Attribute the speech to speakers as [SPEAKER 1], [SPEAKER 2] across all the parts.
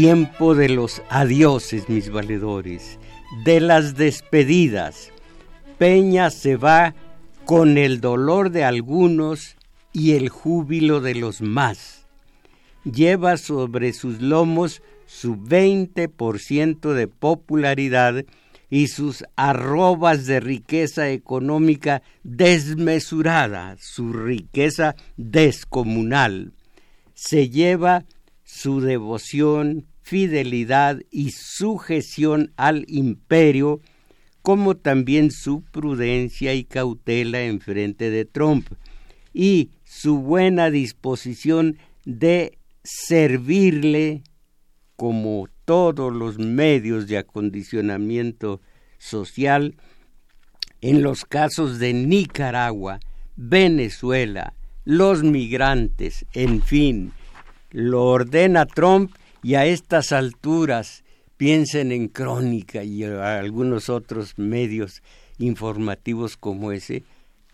[SPEAKER 1] tiempo de los adioses, mis valedores, de las despedidas. Peña se va con el dolor de algunos y el júbilo de los más. Lleva sobre sus lomos su 20% de popularidad y sus arrobas de riqueza económica desmesurada, su riqueza descomunal. Se lleva su devoción, fidelidad y sujeción al imperio, como también su prudencia y cautela en frente de Trump, y su buena disposición de servirle como todos los medios de acondicionamiento social. En los casos de Nicaragua, Venezuela, los migrantes, en fin, lo ordena Trump y a estas alturas piensen en Crónica y algunos otros medios informativos como ese,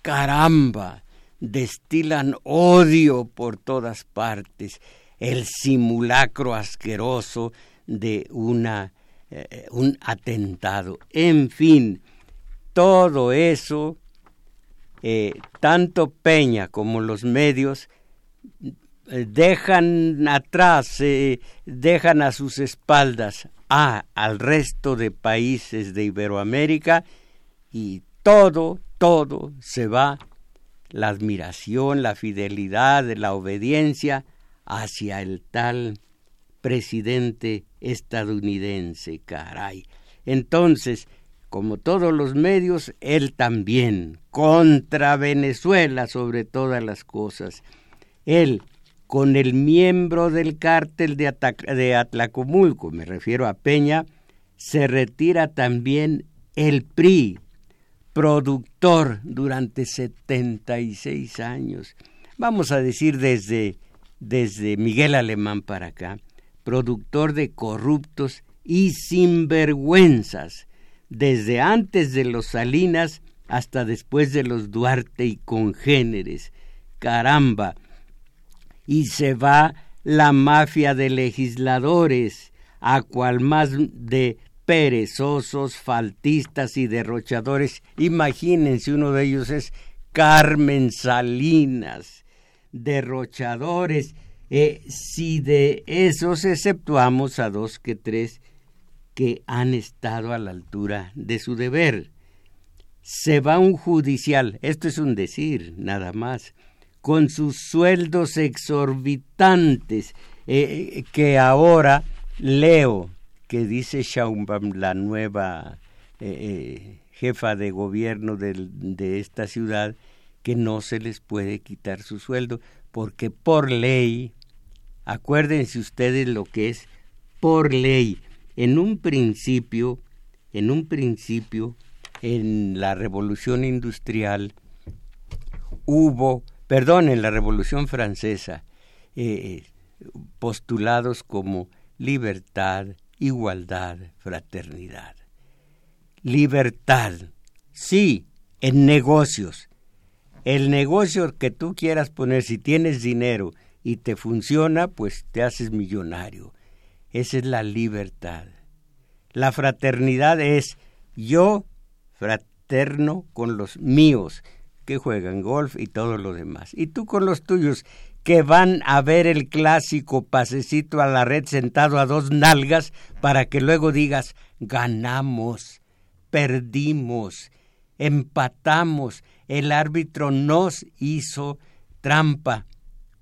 [SPEAKER 1] caramba, destilan odio por todas partes, el simulacro asqueroso de una, eh, un atentado. En fin, todo eso, eh, tanto Peña como los medios dejan atrás, dejan a sus espaldas a, al resto de países de Iberoamérica y todo, todo se va, la admiración, la fidelidad, la obediencia hacia el tal presidente estadounidense, caray. Entonces, como todos los medios, él también, contra Venezuela sobre todas las cosas. Él, con el miembro del cártel de, Atlacomulco, me refiero a Peña, se retira también el PRI, productor durante 76 años. Vamos a decir desde, desde Miguel Alemán para acá productor de corruptos y sinvergüenzas, desde antes de los Salinas hasta después de los Duarte y congéneres. Caramba. Y se va la mafia de legisladores, a cual más de perezosos, faltistas y derrochadores. Imagínense, uno de ellos es Carmen Salinas, derrochadores eh, si de esos exceptuamos a dos que tres que han estado a la altura de su deber. Se va un judicial, esto es un decir, nada más, con sus sueldos exorbitantes, eh, que ahora leo que dice Schaumbaum, la nueva eh, jefa de gobierno de esta ciudad, que no se les puede quitar su sueldo, porque por ley Acuérdense ustedes lo que es por ley. En un principio, en un principio, en la revolución industrial, hubo, perdón, en la revolución francesa, eh, postulados como libertad, igualdad, fraternidad. Libertad, sí, en negocios. El negocio que tú quieras poner, si tienes dinero, y te funciona, pues te haces millonario. Esa es la libertad. La fraternidad es yo fraterno con los míos que juegan golf y todo lo demás. Y tú con los tuyos que van a ver el clásico pasecito a la red sentado a dos nalgas para que luego digas ganamos, perdimos, empatamos, el árbitro nos hizo trampa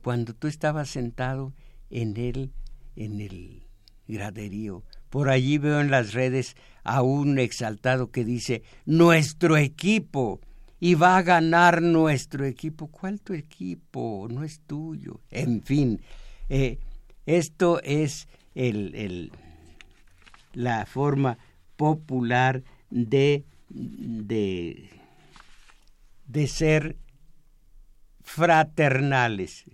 [SPEAKER 1] cuando tú estabas sentado en el, en el graderío. Por allí veo en las redes a un exaltado que dice, nuestro equipo, y va a ganar nuestro equipo. ¿Cuál tu equipo? No es tuyo. En fin, eh, esto es el, el, la forma popular de, de, de ser fraternales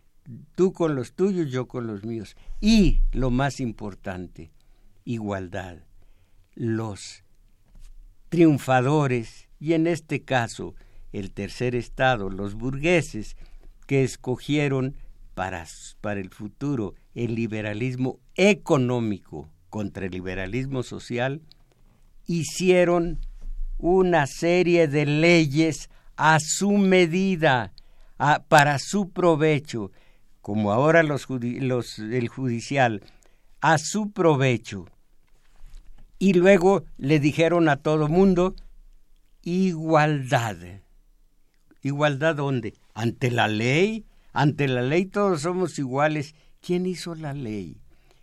[SPEAKER 1] tú con los tuyos, yo con los míos. Y lo más importante, igualdad. Los triunfadores, y en este caso el tercer estado, los burgueses, que escogieron para, el futuro el liberalismo económico contra el liberalismo social, hicieron una serie de leyes a su medida, para su provecho, como ahora los, el judicial, a su provecho. Y luego le dijeron a todo mundo, igualdad. ¿Igualdad dónde? Ante la ley. Ante la ley todos somos iguales. ¿Quién hizo la ley?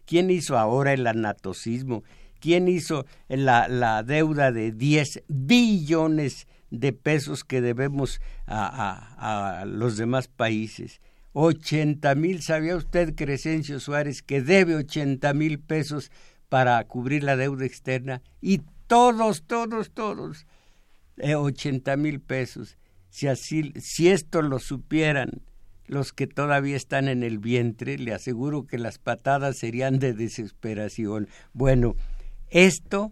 [SPEAKER 1] ¿Quién hizo ahora el anatocismo? ¿Quién hizo la, la deuda de 10 billones de pesos que debemos a, a, los demás países? 80 mil, ¿sabía usted, Crescencio Suárez, que debe 80 mil pesos para cubrir la deuda externa? Y todos, todos, todos, 80 eh, mil pesos. Si, así, si esto lo supieran los que todavía están en el vientre, le aseguro que las patadas serían de desesperación. Bueno, esto,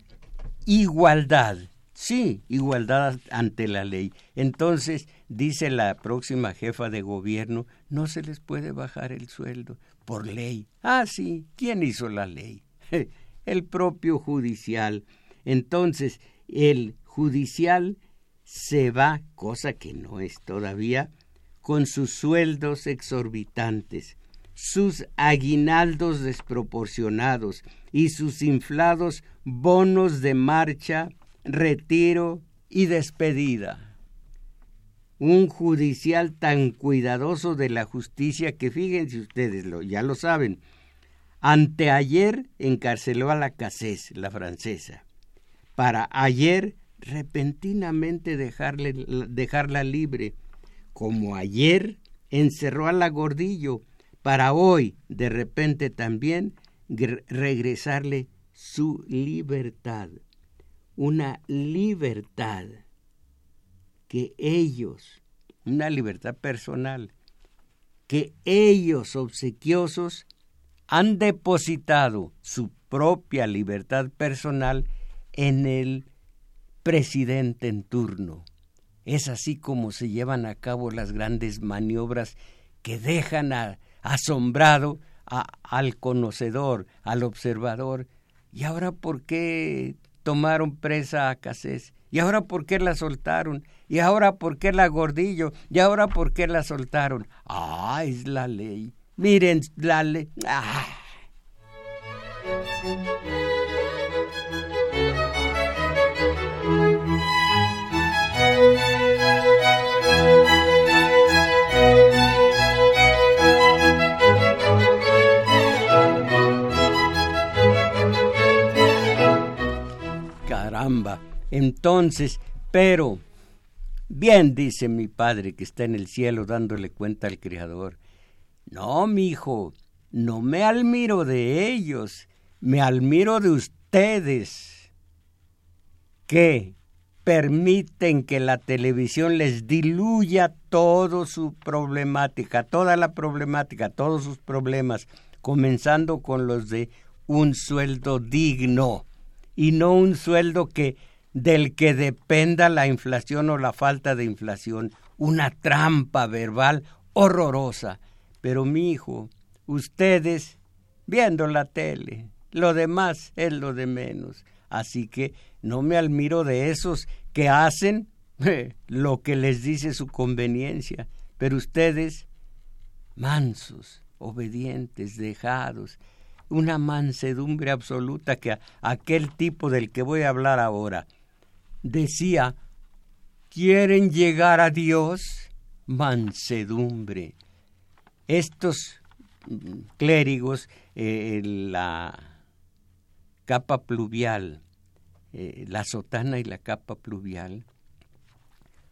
[SPEAKER 1] igualdad, sí, igualdad ante la ley. Entonces, dice la próxima jefa de gobierno, no se les puede bajar el sueldo por ley. Ah, sí, ¿quién hizo la ley? El propio judicial. Entonces, el judicial se va, cosa que no es todavía, con sus sueldos exorbitantes, sus aguinaldos desproporcionados y sus inflados bonos de marcha, retiro y despedida. Un judicial tan cuidadoso de la justicia que fíjense ustedes, lo, ya lo saben, anteayer encarceló a la Cassés, la francesa, para ayer repentinamente dejarle, dejarla libre como ayer encerró a la gordillo, para hoy de repente también regresarle su libertad, una libertad que ellos, una libertad personal, que ellos obsequiosos han depositado su propia libertad personal en el presidente en turno. Es así como se llevan a cabo las grandes maniobras que dejan asombrado al conocedor, al observador. ¿Y ahora por qué tomaron presa a Casés? ¿Y ahora por qué la soltaron? ¿Y ahora por qué la gordillo? ¿Y ahora por qué la soltaron? Ah, es la ley. Miren, la ley. Ah. Entonces, pero, bien dice mi padre que está en el cielo dándole cuenta al Creador. No, mi hijo, no me admiro de ellos, me admiro de ustedes, que permiten que la televisión les diluya toda su problemática, toda la problemática, todos sus problemas, comenzando con los de un sueldo digno y no un sueldo que del que dependa la inflación o la falta de inflación, una trampa verbal horrorosa. Pero mi hijo, ustedes viendo la tele, lo demás es lo de menos. Así que no me admiro de esos que hacen lo que les dice su conveniencia, pero ustedes mansos, obedientes, dejados, una mansedumbre absoluta que aquel tipo del que voy a hablar ahora decía, ¿quieren llegar a Dios? Mansedumbre. Estos clérigos, eh, la capa pluvial, eh, la sotana y la capa pluvial,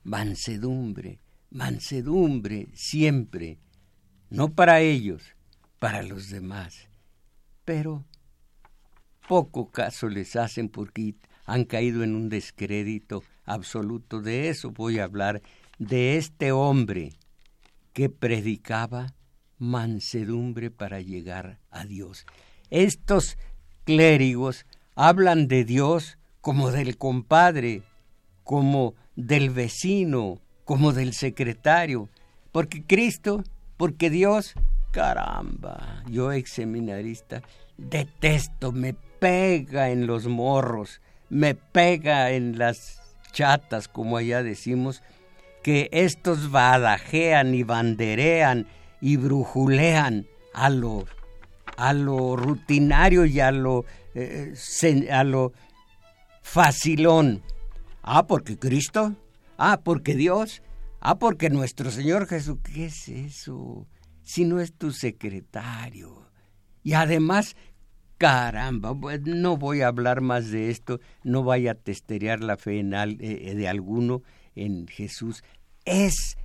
[SPEAKER 1] mansedumbre, mansedumbre siempre, no para ellos, para los demás pero poco caso les hacen porque han caído en un descrédito absoluto. De eso voy a hablar, de este hombre que predicaba mansedumbre para llegar a Dios. Estos clérigos hablan de Dios como del compadre, como del vecino, como del secretario, porque Cristo, porque Dios caramba, yo ex seminarista, detesto, me pega en los morros, me pega en las chatas, como allá decimos, que estos badajean y banderean y brujulean a lo, a lo rutinario y a lo, eh, a lo facilón. Ah, porque Cristo, ah, porque Dios, ah, porque nuestro Señor Jesús, ¿qué es eso? Si no es tu secretario. Y además, caramba, no voy a hablar más de esto, no vaya a testerear la fe en eh, eh, de alguno en Jesús. Es,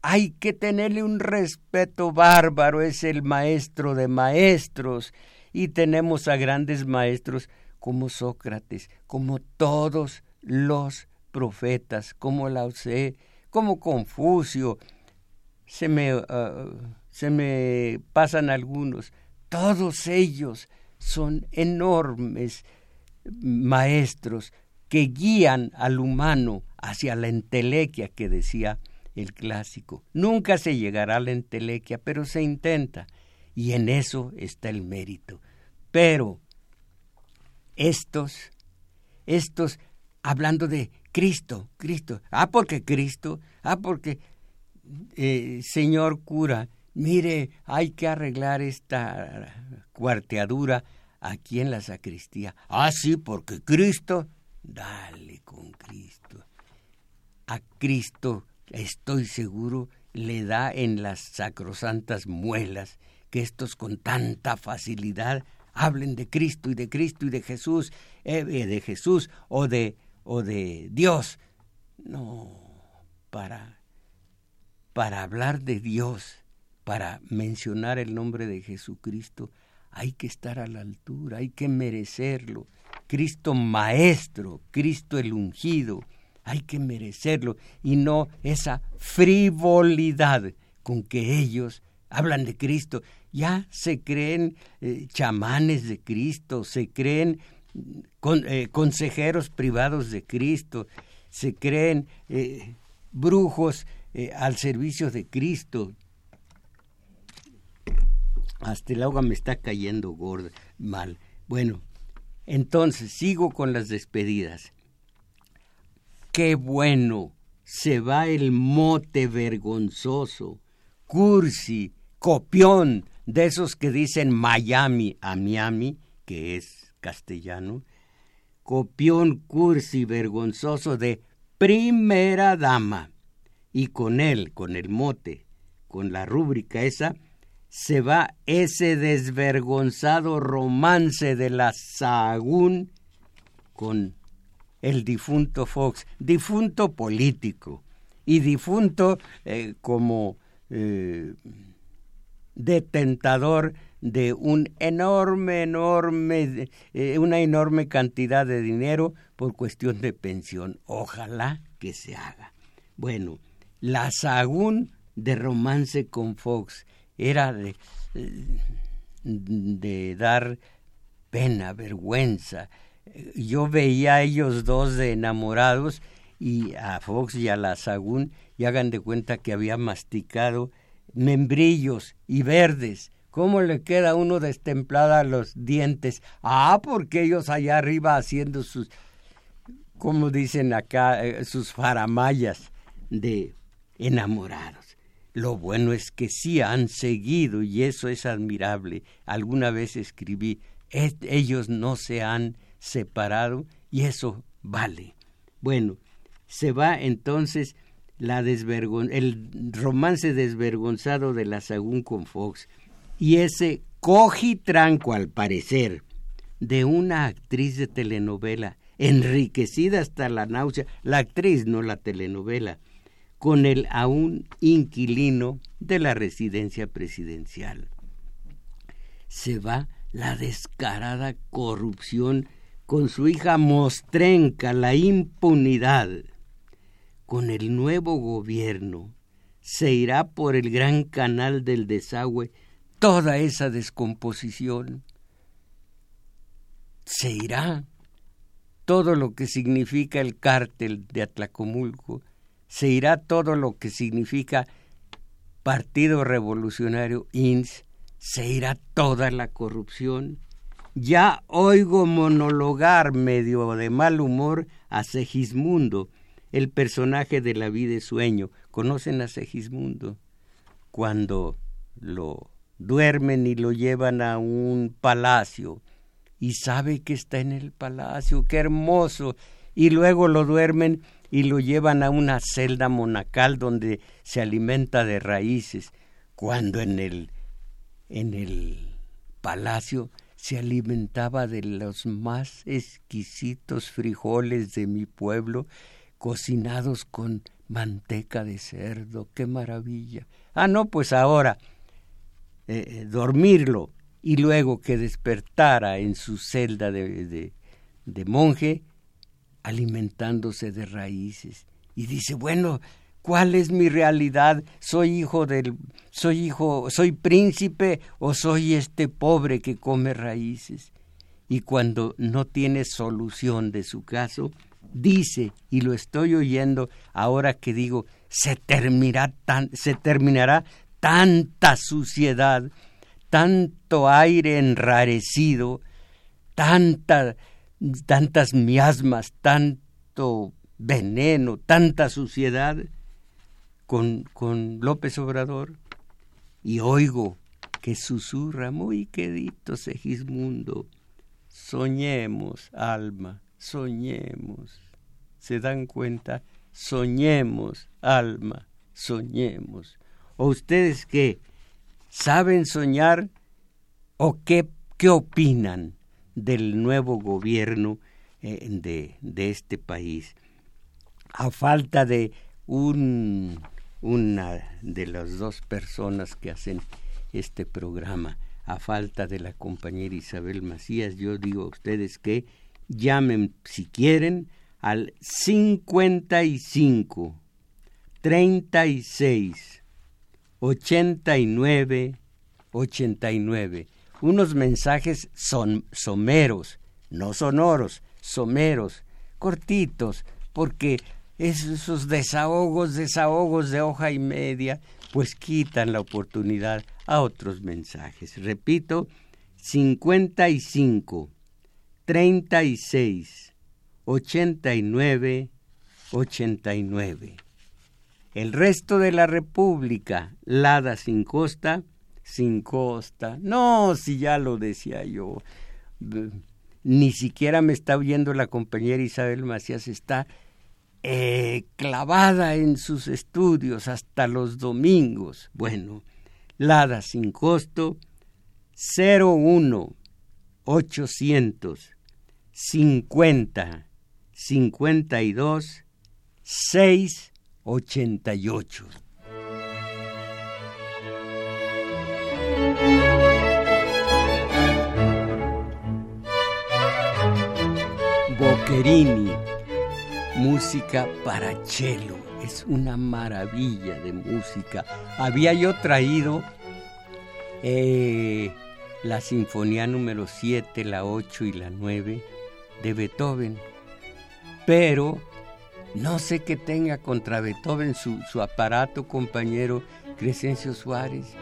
[SPEAKER 1] hay que tenerle un respeto bárbaro, es el maestro de maestros y tenemos a grandes maestros como Sócrates, como todos los profetas, como Lao Tse, como Confucio. Se me, ah, se me pasan algunos. Todos ellos son enormes maestros que guían al humano hacia la entelequia que decía el clásico. Nunca se llegará a la entelequia, pero se intenta. Y en eso está el mérito. Pero estos, estos, hablando de Cristo, Cristo, ah, porque Cristo, ah, porque eh, señor cura, mire, hay que arreglar esta cuarteadura aquí en la sacristía. Ah, sí, porque Cristo, dale con Cristo. A Cristo, estoy seguro, le da en las sacrosantas muelas que estos con tanta facilidad hablen de Cristo y de Cristo y de Jesús, eh, eh, de Jesús o de, o de Dios. No, para, para hablar de Dios, para mencionar el nombre de Jesucristo, hay que estar a la altura, hay que merecerlo. Cristo maestro, Cristo el ungido, hay que merecerlo y no esa frivolidad con que ellos hablan de Cristo ya se creen eh, chamanes de Cristo, se creen eh, consejeros privados de Cristo, se creen eh, brujos al servicio de Cristo. Hasta el agua me está cayendo gorda, mal. Bueno, entonces sigo con las despedidas. Qué bueno, se va el mote vergonzoso, cursi, copión, de esos que dicen Miami a Miami, que es castellano, copión cursi vergonzoso de primera dama. Y con él, con el mote, con la rúbrica esa, se va ese desvergonzado romance de la Sahagún con el difunto Fox, difunto político y difunto eh, como eh, detentador de un enorme, enorme, eh, una enorme cantidad de dinero por cuestión de pensión. Ojalá que se haga. Bueno, la sagún de romance con Fox era de, dar pena, vergüenza. Yo veía a ellos dos de enamorados y a Fox y a la sagún y hagan de cuenta que había masticado membrillos y verdes. ¿Cómo le queda uno destemplada los dientes? Ah, porque ellos allá arriba haciendo sus, como dicen acá, eh, sus faramayas de enamorados. Lo bueno es que sí han seguido y eso es admirable. Alguna vez escribí, ellos no se han separado y eso vale. Bueno, se va entonces la el romance desvergonzado de la Sagún con Fox y ese cojitranco al parecer de una actriz de telenovela enriquecida hasta la náusea, la actriz no la telenovela, con el aún inquilino de la residencia presidencial. Se va la descarada corrupción con su hija mostrenca, la impunidad con el nuevo gobierno se irá por el gran canal del desagüe toda esa descomposición. Se irá todo lo que significa el cártel de Atlacomulco, se irá todo lo que significa Partido Revolucionario INS, se irá toda la corrupción. Ya oigo monologar medio de mal humor a Segismundo, el personaje de la vida y sueño. ¿Conocen a Segismundo? Cuando lo duermen y lo llevan a un palacio y sabe que está en el palacio, qué hermoso, y luego lo duermen y lo llevan a una celda monacal donde se alimenta de raíces, cuando en el en el palacio se alimentaba de los más exquisitos frijoles de mi pueblo, cocinados con manteca de cerdo, qué maravilla. Ah, no, pues ahora eh, eh, dormirlo y luego que despertara en su celda de, de, monje, alimentándose de raíces. Y dice, bueno, ¿cuál es mi realidad? ¿Soy hijo del, soy hijo, soy príncipe o soy este pobre que come raíces? Y cuando no tiene solución de su caso, dice, y lo estoy oyendo ahora que digo, se terminará, tan, se terminará tanta suciedad, tanto aire enrarecido, tanta, tantas miasmas, tanto veneno, tanta suciedad con, con López Obrador. Y oigo que susurra muy quedito Segismundo, soñemos, alma, soñemos. ¿Se dan cuenta? Soñemos, alma, soñemos. ¿O ustedes qué? ¿Saben soñar? ¿O qué, qué opinan del nuevo gobierno eh, de, de, este país? A falta de un, una de las dos personas que hacen este programa, a falta de la compañera Isabel Macías, yo digo a ustedes que llamen si quieren al 55 36 89 89. Unos mensajes son someros, no sonoros, someros, cortitos, porque esos desahogos, desahogos de hoja y media, pues quitan la oportunidad a otros mensajes. Repito, 55 36 89 89. El resto de la República, Lada sin costa, sin costa. No, si ya lo decía yo. Ni siquiera me está oyendo la compañera Isabel Macías, está eh, clavada en sus estudios hasta los domingos. Bueno, Lada sin costo, 01 800 50 52 6 88. Boccherini, música para cello, es una maravilla de música. Había yo traído eh, la Sinfonía número 7, la 8 y la 9 de Beethoven, pero no sé qué tenga contra Beethoven su, su aparato compañero Crescencio Suárez.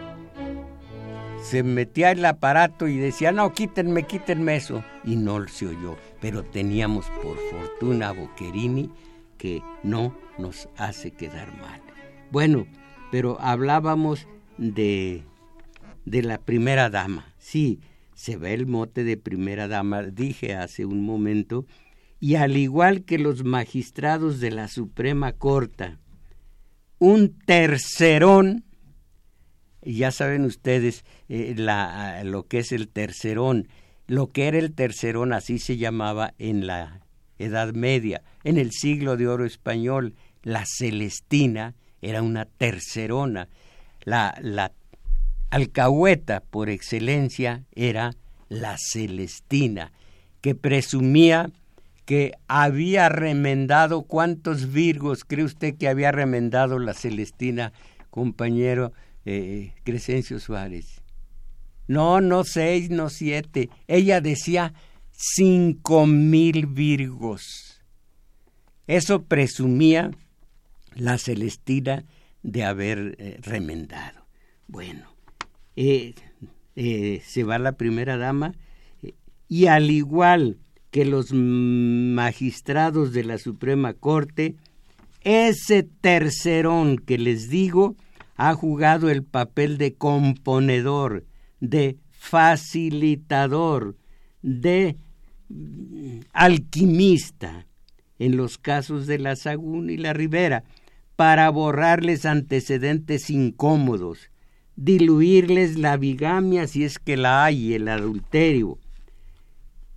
[SPEAKER 1] Se metía el aparato y decía, no, quítenme, quítenme eso. Y no se oyó. Pero teníamos por fortuna a Boccherini que no nos hace quedar mal. Bueno, pero hablábamos de, de la primera dama. Sí, se ve el mote de primera dama, dije hace un momento, y al igual que los magistrados de la Suprema Corte, un tercerón, ya saben ustedes eh, lo que es el tercerón, lo que era el tercerón, así se llamaba en la Edad Media, en el siglo de oro español, la Celestina era una tercerona, la, la alcahueta por excelencia era la Celestina, que presumía que había remendado, ¿cuántos virgos cree usted que había remendado la Celestina, compañero eh, Crescencio Suárez? No, no seis, no siete. Ella decía cinco mil virgos. Eso presumía la Celestina de haber eh, remendado. Bueno, eh, se va la primera dama y al igual que los magistrados de la Suprema Corte, ese tercerón que les digo ha jugado el papel de componedor, de facilitador, de mm, alquimista en los casos de la Sagún y la Ribera, para borrarles antecedentes incómodos, diluirles la bigamia si es que la hay, el adulterio,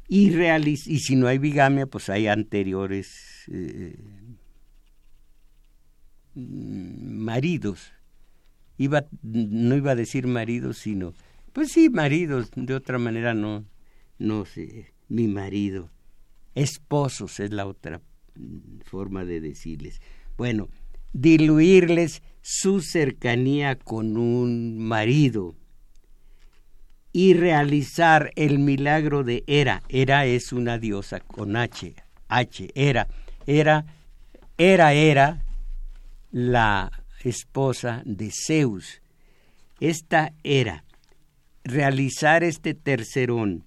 [SPEAKER 1] y, si no hay bigamia, pues hay anteriores eh, maridos. Iba, no iba a decir maridos, sino, pues sí, maridos, de otra manera no, no sé, mi marido. Esposos es la otra forma de decirles. Bueno, diluirles su cercanía con un marido y realizar el milagro de Hera. Hera es una diosa con H, H, Hera. Era, era, era la esposa de Zeus. Esta era realizar este tercerón,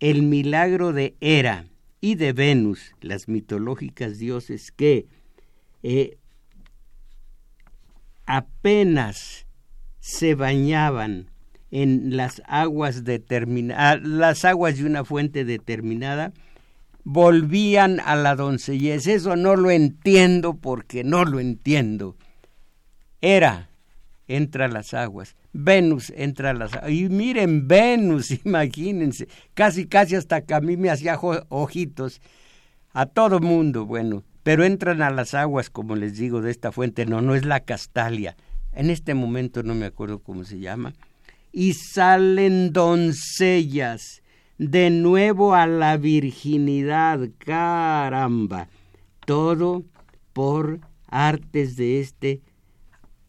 [SPEAKER 1] el milagro de Hera y de Venus, las mitológicas dioses que eh, apenas se bañaban en las aguas determinadas, las aguas de una fuente determinada, volvían a la doncellez. Eso no lo entiendo porque no lo entiendo. Era, entra a las aguas. Venus entra a las aguas. Y miren, Venus, imagínense. Casi, casi hasta que a mí me hacía ojitos. A todo mundo, bueno pero entran a las aguas, como les digo, de esta fuente, no, no es la Castalia, en este momento no me acuerdo cómo se llama, y salen doncellas de nuevo a la virginidad, caramba, todo por artes de este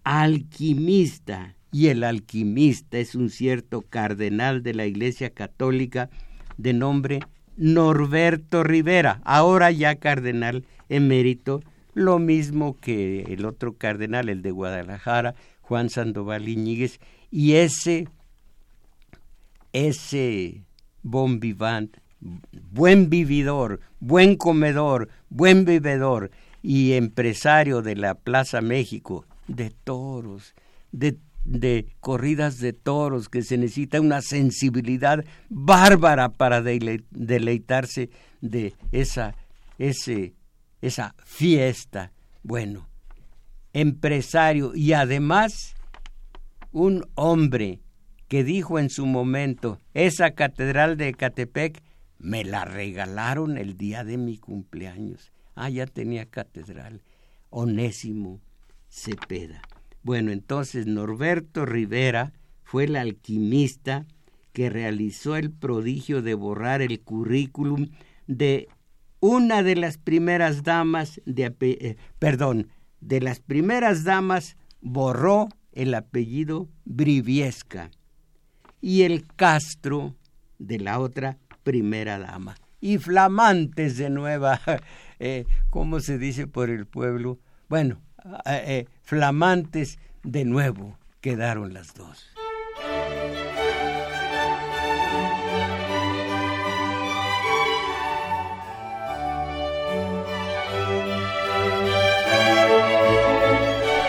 [SPEAKER 1] alquimista, y el alquimista es un cierto cardenal de la Iglesia Católica de nombre Norberto Rivera, ahora ya cardenal emérito, lo mismo que el otro cardenal, el de Guadalajara, Juan Sandoval Iñiguez, y ese, ese bon vivant, buen vividor, buen comedor, buen bebedor y empresario de la Plaza México, de toros, de, de corridas de toros, que se necesita una sensibilidad bárbara para deleitarse de esa, esa fiesta. Bueno, empresario y además un hombre que dijo en su momento, esa catedral de Ecatepec me la regalaron el día de mi cumpleaños. Ah, ya tenía catedral. Onésimo Cepeda. Bueno, entonces Norberto Rivera fue el alquimista que realizó el prodigio de borrar el currículum de una de las primeras damas de eh, perdón, de las primeras damas borró el apellido Briviesca y el Castro de la otra primera dama. Y flamantes de nueva, eh, ¿cómo se dice por el pueblo? Bueno, eh, flamantes de nuevo quedaron las dos.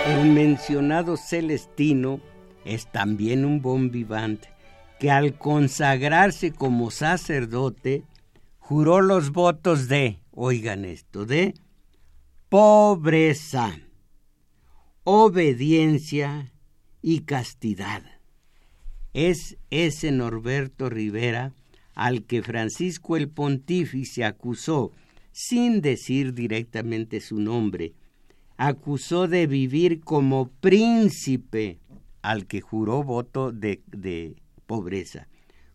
[SPEAKER 1] El mencionado Celestino es también un bon vivant que al consagrarse como sacerdote juró los votos de, oigan esto, de pobreza, obediencia y castidad. Es ese Norberto Rivera al que Francisco el Pontífice acusó, sin decir directamente su nombre, acusó de vivir como príncipe al que juró voto de, de pobreza,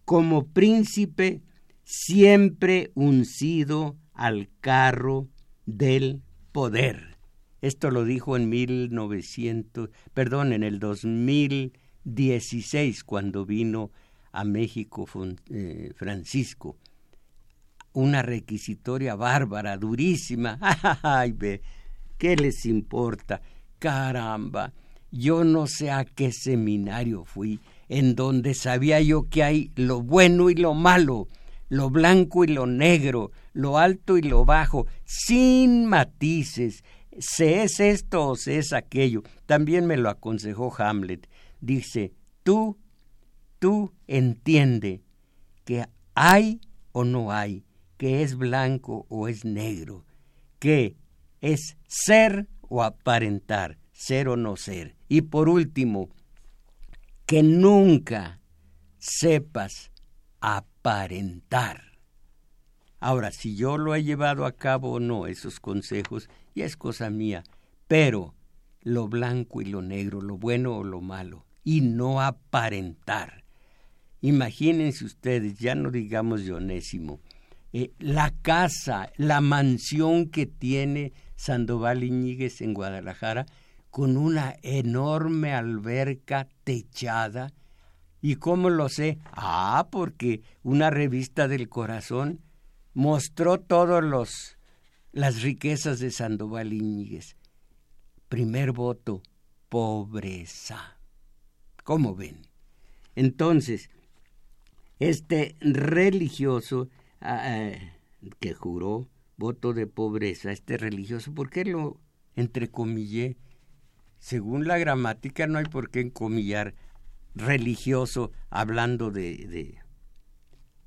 [SPEAKER 1] como príncipe siempre uncido al carro del poder. Esto lo dijo en 1900, perdón, en el 2016 cuando vino a México eh, Francisco. Una requisitoria bárbara, durísima. Ay, ¿Qué les importa? Caramba. yo no sé a qué seminario fui, en donde sabía yo que hay lo bueno y lo malo, lo blanco y lo negro, lo alto y lo bajo, sin matices. Se es esto o se es aquello. También me lo aconsejó Hamlet. Dice, tú, tú entiende que hay o no hay, que es blanco o es negro, que es ser o aparentar, ser o no ser. Y por último, que nunca sepas aparentar. Ahora, si yo lo he llevado a cabo o no, esos consejos, ya es cosa mía, pero lo blanco y lo negro, lo bueno o lo malo, y no aparentar. Imagínense ustedes, ya no digamos Dionésimo, eh, la casa, la mansión que tiene Sandoval Iñiguez en Guadalajara, con una enorme alberca techada. ¿Y cómo lo sé? Ah, porque una revista del corazón mostró todos los las riquezas de Sandoval Iñiguez. Primer voto, pobreza. ¿Cómo ven? Entonces, este religioso ah, eh, que juró voto de pobreza, este religioso, ¿por qué lo entrecomillé? Según la gramática no hay por qué encomillar religioso hablando de, de,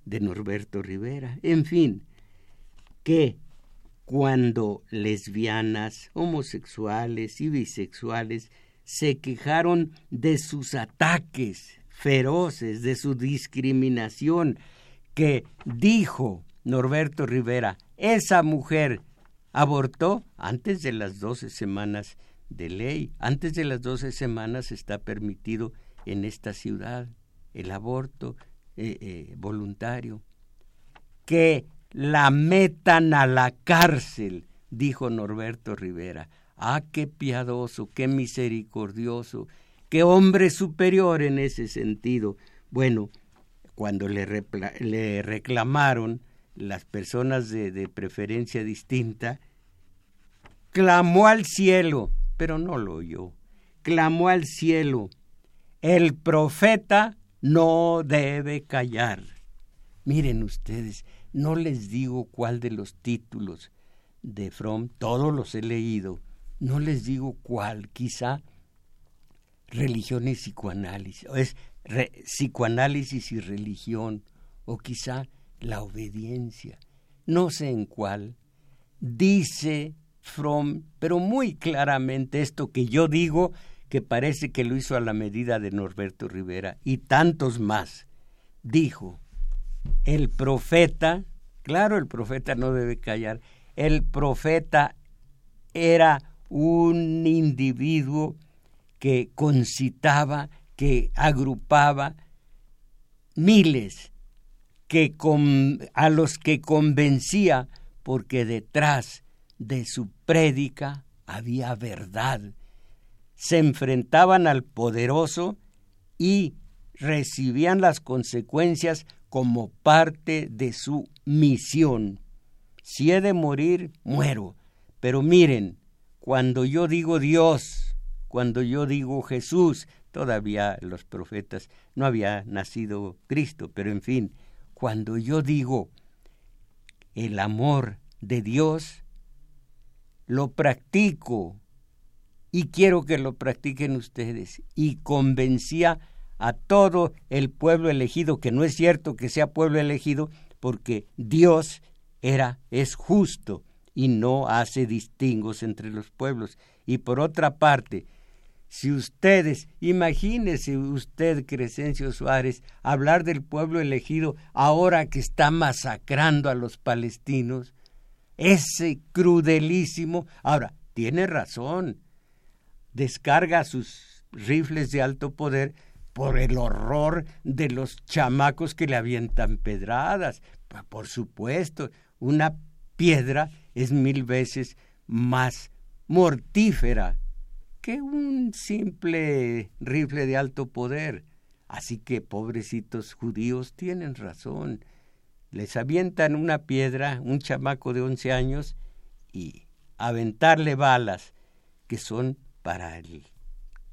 [SPEAKER 1] de Norberto Rivera. En fin, que cuando lesbianas, homosexuales y bisexuales se quejaron de sus ataques feroces, de su discriminación, que dijo Norberto Rivera, esa mujer abortó antes de las doce semanas de ley. Antes de las doce semanas está permitido en esta ciudad el aborto eh, eh, voluntario. Que la metan a la cárcel, dijo Norberto Rivera. Ah, qué piadoso, qué misericordioso, qué hombre superior en ese sentido. Bueno, cuando le, reclamaron las personas de preferencia distinta, clamó al cielo, pero no lo oyó. Clamó al cielo, el profeta no debe callar. Miren ustedes, no les digo cuál de los títulos de Fromm, todos los he leído, no les digo cuál, quizá religión y psicoanálisis, o es psicoanálisis y religión, o quizá la obediencia, no sé en cuál, dice Fromm, pero muy claramente esto que yo digo, que parece que lo hizo a la medida de Norberto Rivera y tantos más, dijo, el profeta, claro, el profeta no debe callar, el profeta era un individuo que concitaba, que agrupaba miles, que a los que convencía, porque detrás de su prédica había verdad. Se enfrentaban al poderoso y recibían las consecuencias como parte de su misión. Si he de morir, muero. Pero miren, cuando yo digo Dios, cuando yo digo Jesús, todavía los profetas no había nacido Cristo, pero en fin, cuando yo digo el amor de Dios, lo practico y quiero que lo practiquen ustedes. Y convencía a todo el pueblo elegido, que no es cierto que sea pueblo elegido, porque Dios era, es justo y no hace distingos entre los pueblos. Y por otra parte, si ustedes, imagínese usted, Crescencio Suárez, hablar del pueblo elegido ahora que está masacrando a los palestinos, ese crudelísimo. Ahora, tiene razón, descarga sus rifles de alto poder por el horror de los chamacos que le avientan pedradas. Por supuesto, una piedra es mil veces más mortífera que un simple rifle de alto poder. Así que pobrecitos judíos tienen razón les avientan una piedra, un chamaco de once años, y aventarle balas que son para el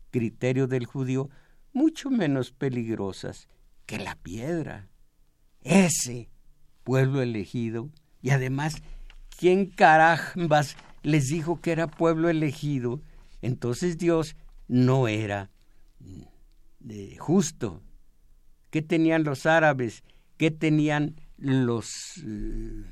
[SPEAKER 1] criterio del judío, mucho menos peligrosas que la piedra. Ese pueblo elegido, y además, ¿quién carambas les dijo que era pueblo elegido? Entonces Dios no era mm, justo. ¿Qué tenían los árabes? ¿Qué tenían los... Eh,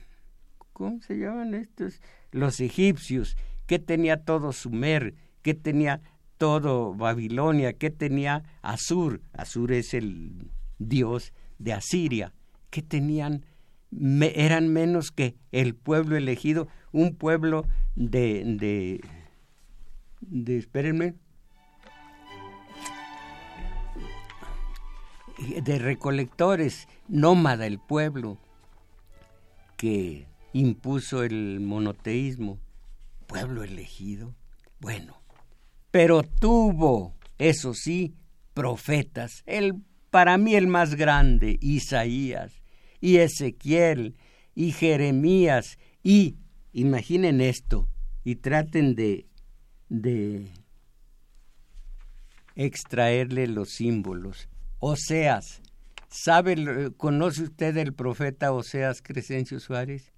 [SPEAKER 1] ¿Cómo se llaman estos? Los egipcios. ¿Qué tenía todo Sumer? ¿Qué tenía todo Babilonia? ¿Qué tenía Asur? Asur es el dios de Asiria. ¿Qué tenían? eran menos que el pueblo elegido, un pueblo de, de, de espérenme, de recolectores, nómada el pueblo que impuso el monoteísmo, pueblo elegido. Bueno, pero tuvo, eso sí, profetas, el para mí el más grande, Isaías, y Ezequiel, y Jeremías, y imaginen esto, y traten de, de extraerle los símbolos. Oseas. ¿Sabe, conoce usted el profeta Oseas Crescencio Suárez?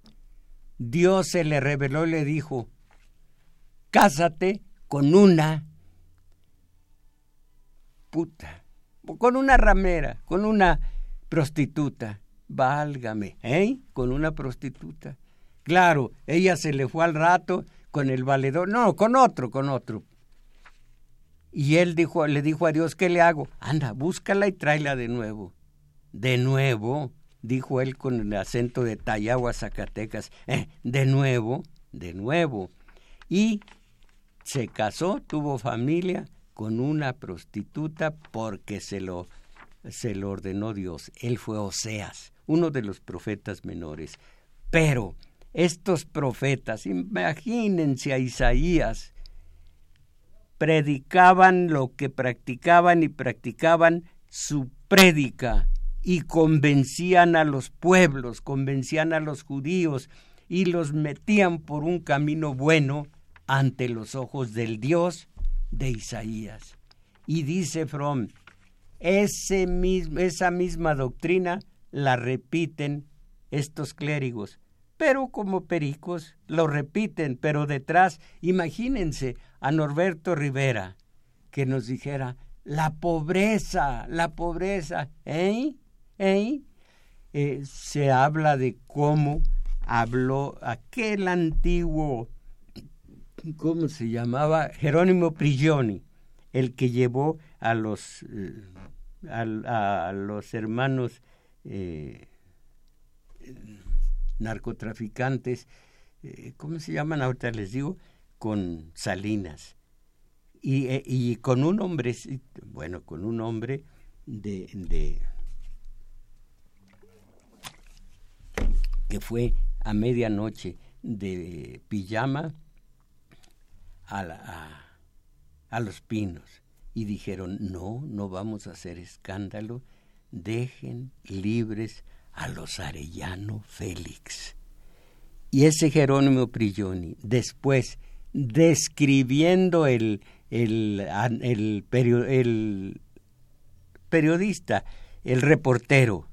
[SPEAKER 1] Dios se le reveló y le dijo, cásate con una puta, con una ramera, con una prostituta. Válgame, ¿eh? Con una prostituta. Claro, ella se le fue al rato con el valedor, no, con otro, con otro. Y él dijo, le dijo a Dios, ¿qué le hago? Anda, búscala y tráela de nuevo. De nuevo, dijo él con el acento de Tayagua, Zacatecas. Eh, de nuevo, de nuevo. Y se casó, tuvo familia con una prostituta porque se lo, se lo ordenó Dios. Él fue Oseas, uno de los profetas menores. Pero estos profetas, imagínense a Isaías, predicaban lo que practicaban y practicaban su prédica y convencían a los pueblos, convencían a los judíos y los metían por un camino bueno ante los ojos del Dios de Isaías. Y dice Fromm, esa misma doctrina la repiten estos clérigos, pero como pericos lo repiten, pero detrás, imagínense, a Norberto Rivera, que nos dijera, la pobreza, la pobreza, ¿eh? ¿eh? eh se habla de cómo habló aquel antiguo, ¿cómo se llamaba? Jerónimo Prigioni, el que llevó a los, eh, a, los hermanos eh, narcotraficantes, ¿cómo se llaman? Ahorita les digo, con Salinas y, eh, y con un hombre, bueno, con un hombre de, de que fue a medianoche de pijama a, a, a, los pinos y dijeron, no, no vamos a hacer escándalo, dejen libres a los Arellano Félix. Y ese Jerónimo Prigioni, después describiendo el, el, el, el periodista, el reportero,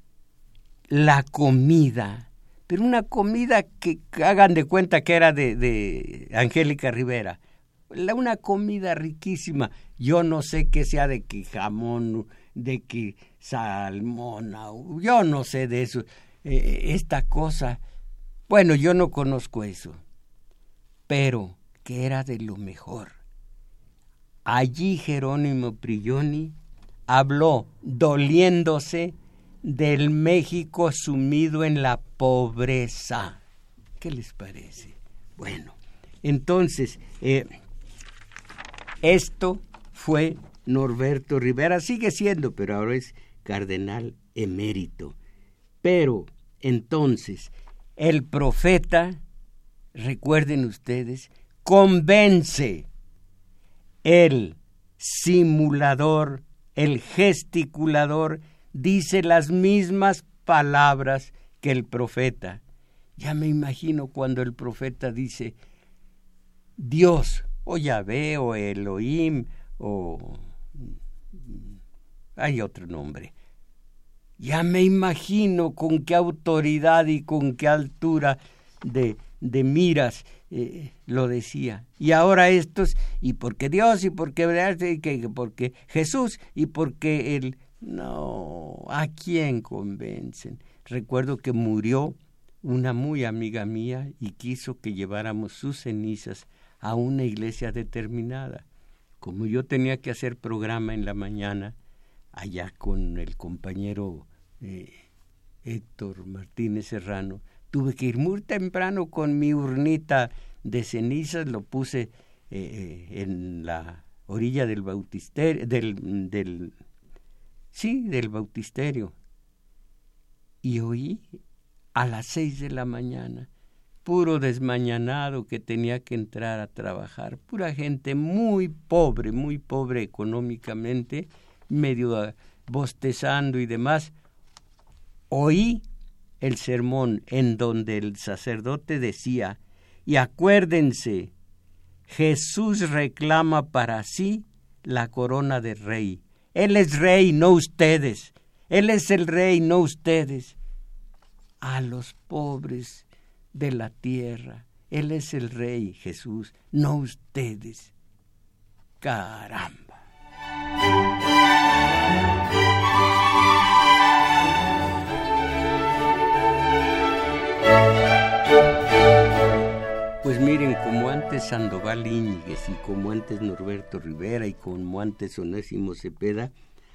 [SPEAKER 1] la comida, pero una comida que hagan de cuenta que era de, de Angélica Rivera, una comida riquísima. Yo no sé qué sea de que jamón, de que salmón, yo no sé de eso. Eh, esta cosa, bueno, yo no conozco eso, pero que era de lo mejor. Allí Jerónimo Prigioni habló doliéndose del México sumido en la pobreza. ¿Qué les parece? Bueno, entonces, eh, esto fue Norberto Rivera, sigue siendo, pero ahora es cardenal emérito. Pero entonces, el profeta, recuerden ustedes, convence el simulador, el gesticulador, dice las mismas palabras que el profeta. Ya me imagino cuando el profeta dice Dios, o Yahvé, o Elohim, o hay otro nombre. Ya me imagino con qué autoridad y con qué altura de, de miras eh, lo decía. Y ahora estos, y porque Dios, y porque, y que, porque Jesús, y porque el... No, ¿a quién convencen? Recuerdo que murió una muy amiga mía y quiso que lleváramos sus cenizas a una iglesia determinada. Como yo tenía que hacer programa en la mañana, allá con el compañero eh, Héctor Martínez Serrano, tuve que ir muy temprano con mi urnita de cenizas, lo puse eh, eh, en la orilla del bautisterio, del, del, sí, del bautisterio. Y oí a las seis de la mañana, puro desmañanado que tenía que entrar a trabajar, pura gente muy pobre, muy pobre económicamente, medio bostezando y demás, oí el sermón en donde el sacerdote decía, y acuérdense, Jesús reclama para sí la corona de rey. Él es rey, no ustedes. Él es el rey, no ustedes. A los pobres de la tierra. Él es el rey, Jesús, no ustedes. Caramba. Pues miren, como antes Sandoval Íñiguez y como antes Norberto Rivera y como antes Onésimo Cepeda,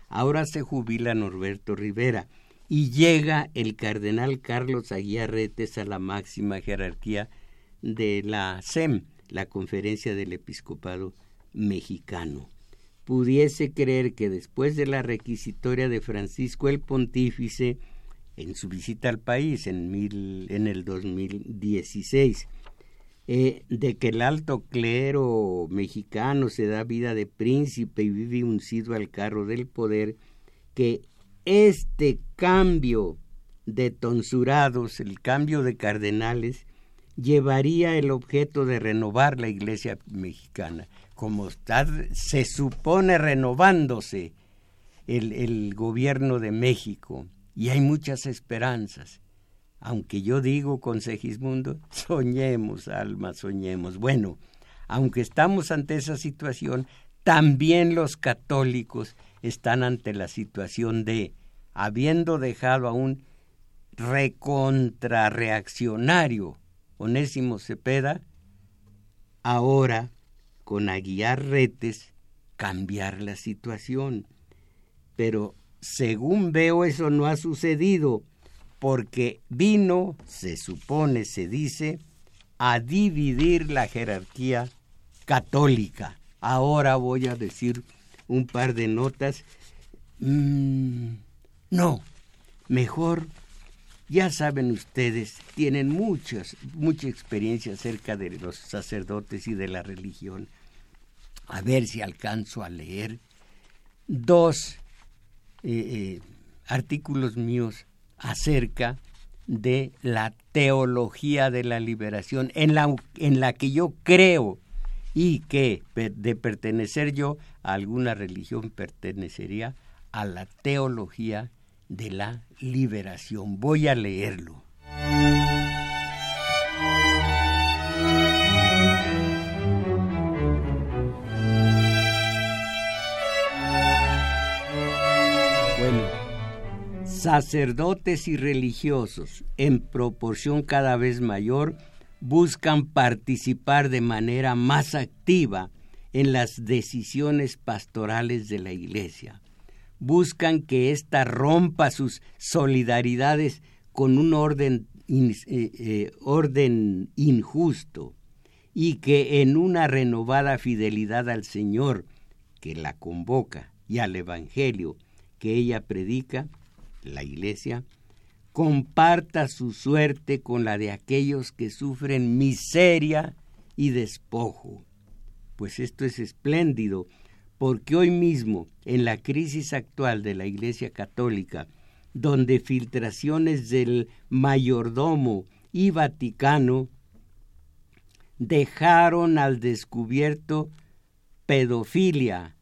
[SPEAKER 1] ahora se jubila Norberto Rivera y llega el cardenal Carlos Aguiarretes a la máxima jerarquía de la SEM, la Conferencia del Episcopado Mexicano. Pudiese creer que después de la requisitoria de Francisco el Pontífice, en su visita al país en, el 2016, eh, de que el alto clero mexicano se da vida de príncipe y vive uncido al carro del poder, que este cambio de tonsurados, el cambio de cardenales, llevaría el objeto de renovar la iglesia mexicana, como se supone renovándose el, el gobierno de México, y hay muchas esperanzas aunque yo digo con Segismundo, soñemos, alma, soñemos. Bueno, aunque estamos ante esa situación, también los católicos están ante la situación de, habiendo dejado a un recontrarreaccionario Onésimo Cepeda, ahora con Aguiar Retes cambiar la situación. Pero según veo eso no ha sucedido porque vino, se supone, se dice, a dividir la jerarquía católica. Ahora voy a decir un par de notas. Mm, no, mejor, ya saben ustedes, tienen muchas, mucha experiencia acerca de los sacerdotes y de la religión. A ver si alcanzo a leer dos eh, eh, artículos míos acerca de la teología de la liberación en la, en la que yo creo y que de pertenecer yo a alguna religión pertenecería a la teología de la liberación. Voy a leerlo. sacerdotes y religiosos, en proporción cada vez mayor, buscan participar de manera más activa en las decisiones pastorales de la Iglesia. Buscan que ésta rompa sus solidaridades con un orden, eh, eh, orden injusto y que en una renovada fidelidad al Señor que la convoca y al Evangelio que ella predica, la Iglesia, comparta su suerte con la de aquellos que sufren miseria y despojo. Pues esto es espléndido, porque hoy mismo, en la crisis actual de la Iglesia Católica, donde filtraciones del mayordomo y Vaticano dejaron al descubierto pedofilia,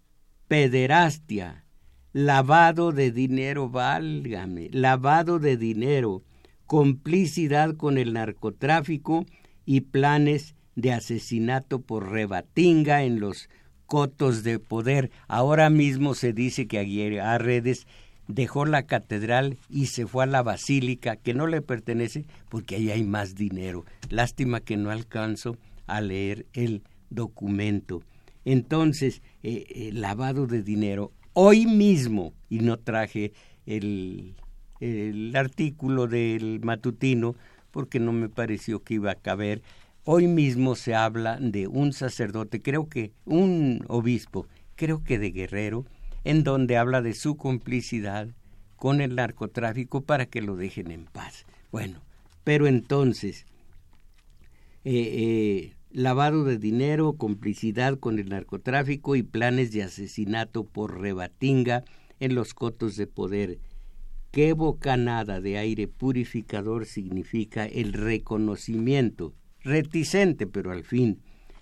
[SPEAKER 1] pederastia, lavado de dinero, válgame, lavado de dinero, complicidad con el narcotráfico y planes de asesinato por rebatinga en los cotos de poder. Ahora mismo se dice que Aguirre redes dejó la catedral y se fue a la basílica, que no le pertenece, porque ahí hay más dinero. Lástima que no alcanzo a leer el documento. Entonces, eh, eh, lavado de dinero. Hoy mismo, y no traje el, el artículo del matutino, porque no me pareció que iba a caber, hoy mismo se habla de un sacerdote, creo que un obispo, creo que de Guerrero, en donde habla de su complicidad con el narcotráfico para que lo dejen en paz. Bueno, pero entonces, eh, eh, lavado de dinero, complicidad con el narcotráfico y planes de asesinato por rebatinga en los cotos de poder. Qué bocanada de aire purificador significa el reconocimiento, reticente pero al fin,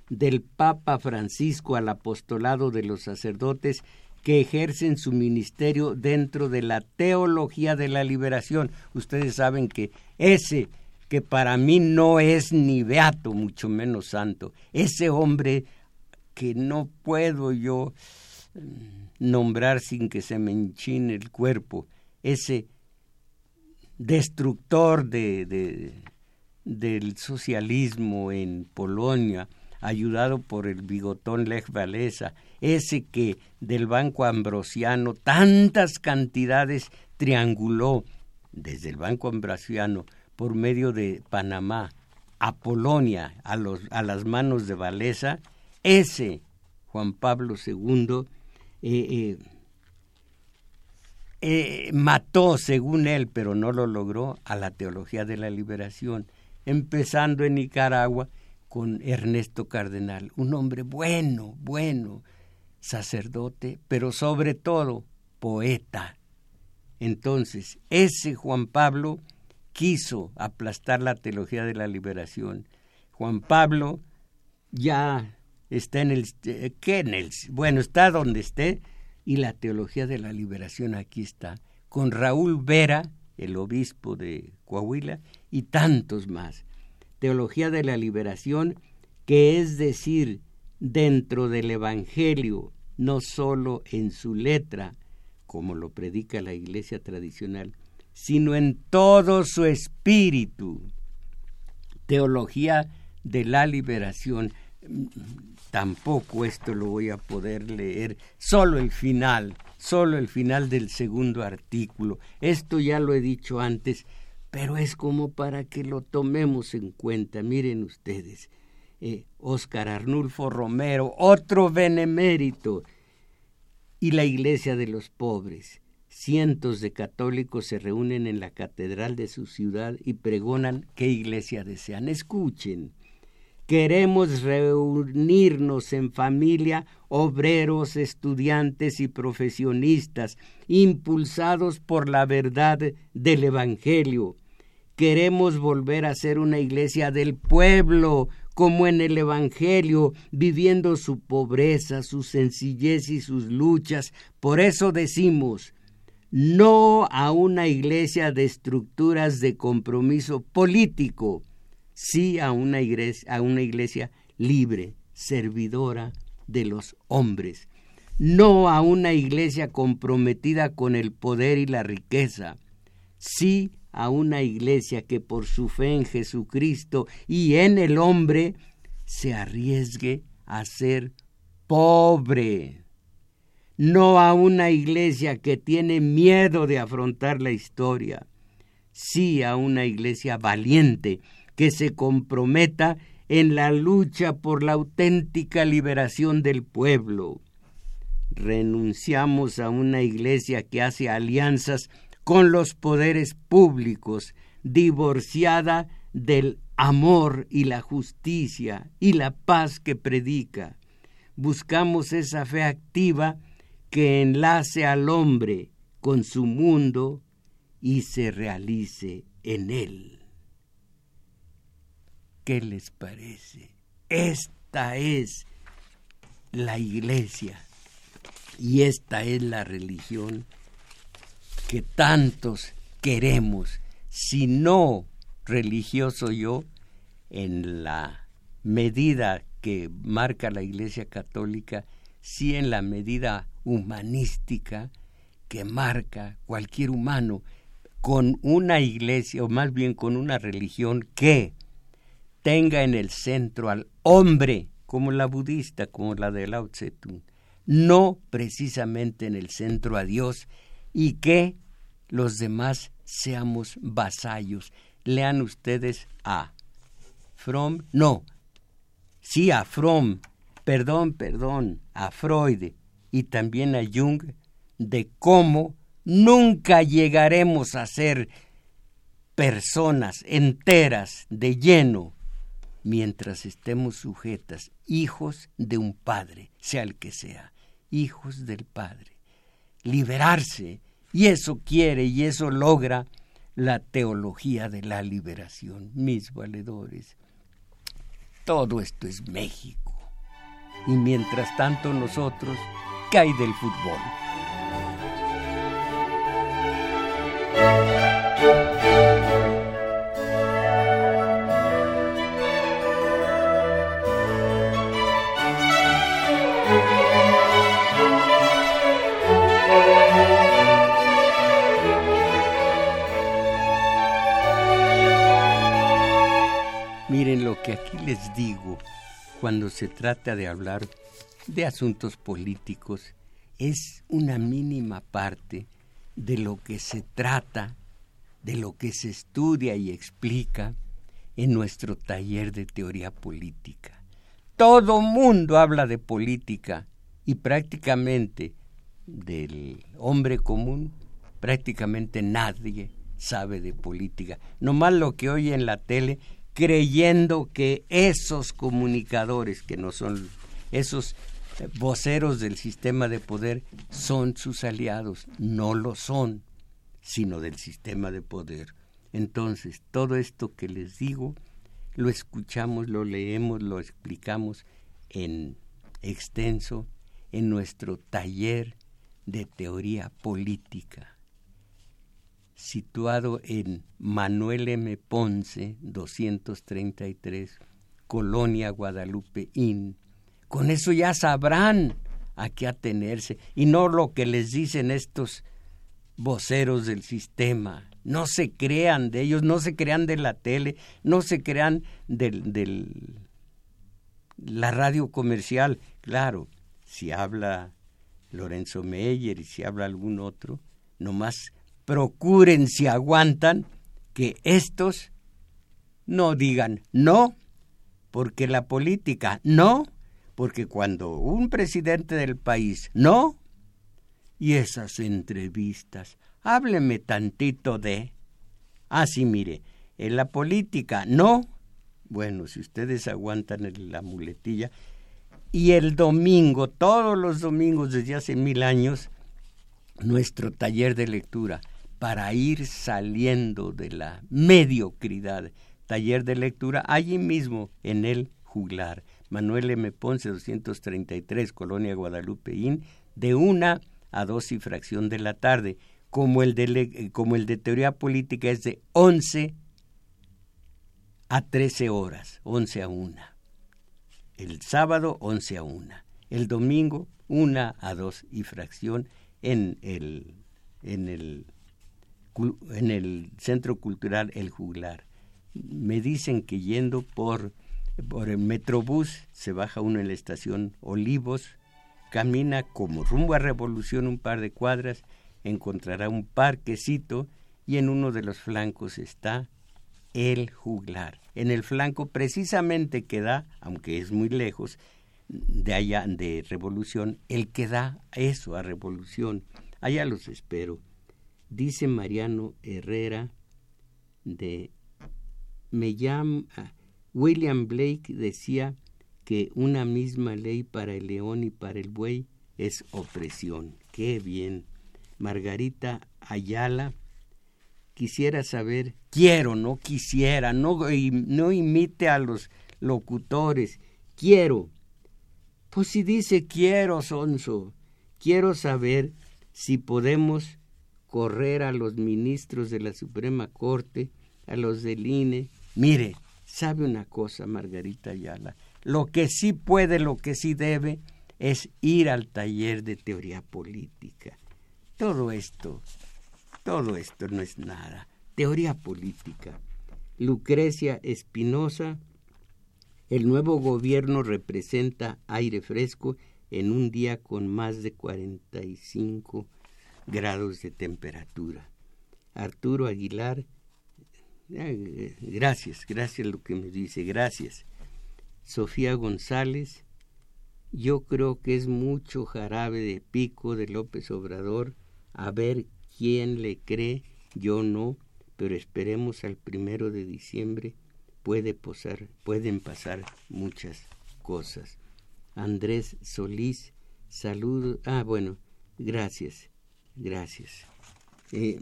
[SPEAKER 1] del Papa Francisco al apostolado de los sacerdotes que ejercen su ministerio dentro de la teología de la liberación. Ustedes saben que ese que para mí no es ni beato, mucho menos santo, ese hombre que no puedo yo mm, nombrar sin que se me enchine el cuerpo, ese destructor de, del socialismo en Polonia, ayudado por el bigotón Lech Walesa, ese que del Banco Ambrosiano tantas cantidades trianguló desde el Banco Ambrosiano por medio de Panamá a Polonia, a, los, a las manos de Valesa, ese Juan Pablo II eh, eh, eh, mató, según él, pero no lo logró, a la teología de la liberación, empezando en Nicaragua con Ernesto Cardenal, un hombre bueno, bueno, sacerdote, pero sobre todo poeta. Entonces, ese Juan Pablo quiso aplastar la teología de la liberación. Juan Pablo ya está en el ¿qué en el bueno, está donde esté y la teología de la liberación aquí está con Raúl Vera, el obispo de Coahuila y tantos más. Teología de la liberación que es decir, dentro del evangelio no solo en su letra, como lo predica la iglesia tradicional, sino en todo su espíritu. Teología de la liberación. Tampoco esto lo voy a poder leer, solo el final, solo el final del segundo artículo. Esto ya lo he dicho antes, pero es como para que lo tomemos en cuenta. Miren ustedes, eh, Arnulfo Romero, otro benemérito, y la iglesia de los pobres. Cientos de católicos se reúnen en la catedral de su ciudad y pregonan qué iglesia desean. Escuchen. Queremos reunirnos en familia, obreros, estudiantes y profesionistas, impulsados por la verdad del Evangelio. Queremos volver a ser una iglesia del pueblo, como en el Evangelio, viviendo su pobreza, su sencillez y sus luchas. Por eso decimos, no a una iglesia de estructuras de compromiso político, sí a una iglesia, a una iglesia libre, servidora de los hombres, no a una iglesia comprometida con el poder y la riqueza, sí a una iglesia que por su fe en Jesucristo y en el hombre se arriesgue a ser pobre. No a una iglesia que tiene miedo de afrontar la historia. Sí a una iglesia valiente que se comprometa en la lucha por la auténtica liberación del pueblo. Renunciamos a una iglesia que hace alianzas con los poderes públicos, divorciada del amor y la justicia y la paz que predica. Buscamos esa fe activa que enlace al hombre con su mundo y se realice en él. ¿Qué les parece? Esta es la iglesia Y esta es la religión que tantos queremos. Si no religioso yo, en la medida que marca la Iglesia Católica, sí en la medida humanística que marca cualquier humano, con una iglesia, o más bien con una religión que tenga en el centro al hombre, como la budista, como la de Lao Tse-tung, no precisamente en el centro a Dios, y que los demás seamos vasallos. Lean ustedes a Fromm, no, sí a Fromm, perdón, perdón, a Freud y también a Jung, de cómo nunca llegaremos a ser personas enteras de lleno mientras estemos sujetas, hijos de un Padre, sea el que sea, hijos del Padre. Liberarse, y eso quiere y eso logra la teología de la liberación, mis valedores. Todo esto es México. Y mientras tanto nosotros, cae del fútbol? Miren lo que aquí les digo cuando se trata de hablar de asuntos políticos es una mínima parte de lo que se trata, de lo que se estudia y explica en nuestro taller de teoría política. Todo mundo habla de política y prácticamente del hombre común, prácticamente nadie sabe de política. Nomás lo que oye en la tele creyendo que esos comunicadores, que no son esos voceros del sistema de poder, son sus aliados. No lo son, sino del sistema de poder. Entonces, todo esto que les digo, lo escuchamos, lo leemos, lo explicamos en extenso en nuestro taller de teoría política situado en Manuel M. Ponce, 233, Colonia Guadalupe Inn. Con eso ya sabrán a qué atenerse y no lo que les dicen estos voceros del sistema. No se crean de ellos, no se crean de la tele, no se crean de la radio comercial. Claro, si habla Lorenzo Meyer y si habla algún otro, nomás procuren si aguantan que estos no digan no, porque la política no, porque cuando un presidente del país no, y esas entrevistas, hábleme tantito de, ah, mire, en la política no, bueno, si ustedes aguantan la muletilla, y el domingo, todos los domingos desde hace mil años, nuestro taller de lectura para ir saliendo de la mediocridad. Taller de lectura allí mismo en el juglar. Manuel M. Ponce, 233, Colonia Guadalupe Inn, de una a dos y fracción de la tarde. Como el de, como el de teoría política es de 11 a 13 horas, 11 a 1. El sábado, 11 a 1. El domingo, una a dos y fracción en el, en el en el Centro Cultural El Juglar. Me dicen que yendo por, por el Metrobús, se baja uno en la estación Olivos, camina como rumbo a Revolución un par de cuadras, encontrará un parquecito y en uno de los flancos está el juglar. En el flanco precisamente que da, aunque es muy lejos, de allá de Revolución, el que da eso a Revolución. Allá los espero. Dice Mariano Herrera de me llama William Blake decía que una misma ley para el león y para el buey es opresión. Qué bien. Margarita Ayala quisiera saber, quiero, no quisiera, no, no imite a los locutores, quiero. Pues si dice quiero, Sonso, quiero saber si podemos correr a los ministros de la Suprema Corte, a los del INE. Mire, sabe una cosa, Margarita Ayala, lo que sí puede, lo que sí debe, es ir al taller de teoría política. Todo esto, todo esto no es nada. Teoría política. Lucrecia Espinosa, el nuevo gobierno representa aire fresco en un día con más de 45 grados de temperatura. Arturo Aguilar, eh, gracias, gracias lo que me dice, gracias. Sofía González, yo creo que es mucho jarabe de pico de López Obrador, a ver quién le cree, yo no, pero esperemos al primero de diciembre, puede pueden pasar muchas cosas. Andrés Solís, saludo. Ah, bueno, gracias, gracias. Eh,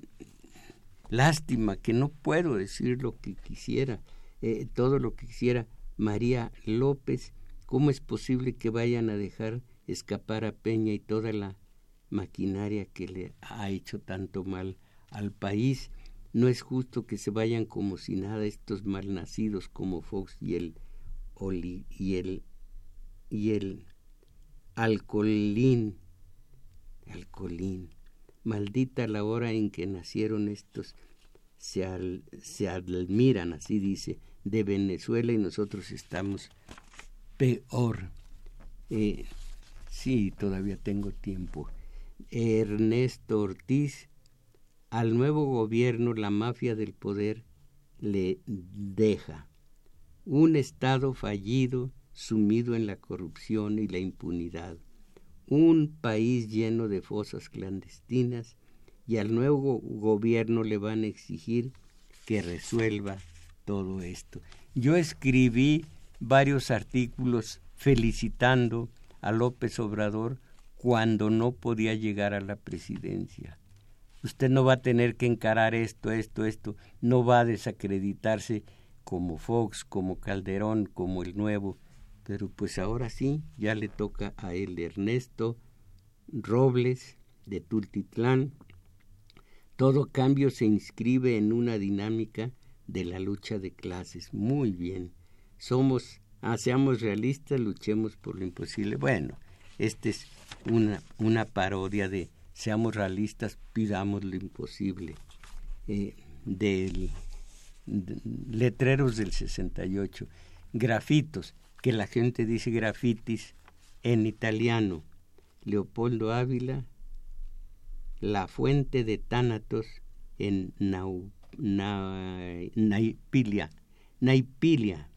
[SPEAKER 1] lástima que no puedo decir lo que quisiera, eh, todo lo que quisiera. María López, ¿cómo es posible que vayan a dejar escapar a Peña y toda la maquinaria que le ha hecho tanto mal al país? No es justo que se vayan como si nada estos malnacidos como Fox y el, Oli, y el, y el alcoholín. Alcoholín. Maldita la hora en que nacieron estos. Se, se admiran, así dice, de Venezuela y nosotros estamos peor. Eh, sí, todavía tengo tiempo. Ernesto Ortiz al nuevo gobierno la mafia del poder le deja un Estado fallido, sumido en la corrupción y la impunidad, un país lleno de fosas clandestinas y al nuevo gobierno le van a exigir que resuelva todo esto. Yo escribí varios artículos felicitando a López Obrador cuando no podía llegar a la presidencia usted no va a tener que encarar esto, esto, esto, no va a desacreditarse como Fox, como Calderón, como el nuevo, pero pues ahora sí, ya le toca a él Ernesto Robles de Tultitlán. Todo cambio se inscribe en una dinámica de la lucha de clases. Muy bien. Somos, ah, seamos realistas, luchemos por lo imposible. Bueno, esta es una, una parodia de seamos realistas, pidamos lo imposible. Eh, del, letreros del 68, grafitos, que la gente dice grafitis en italiano. Leopoldo Ávila, la fuente de Tánatos en Naipilia. Naipilia.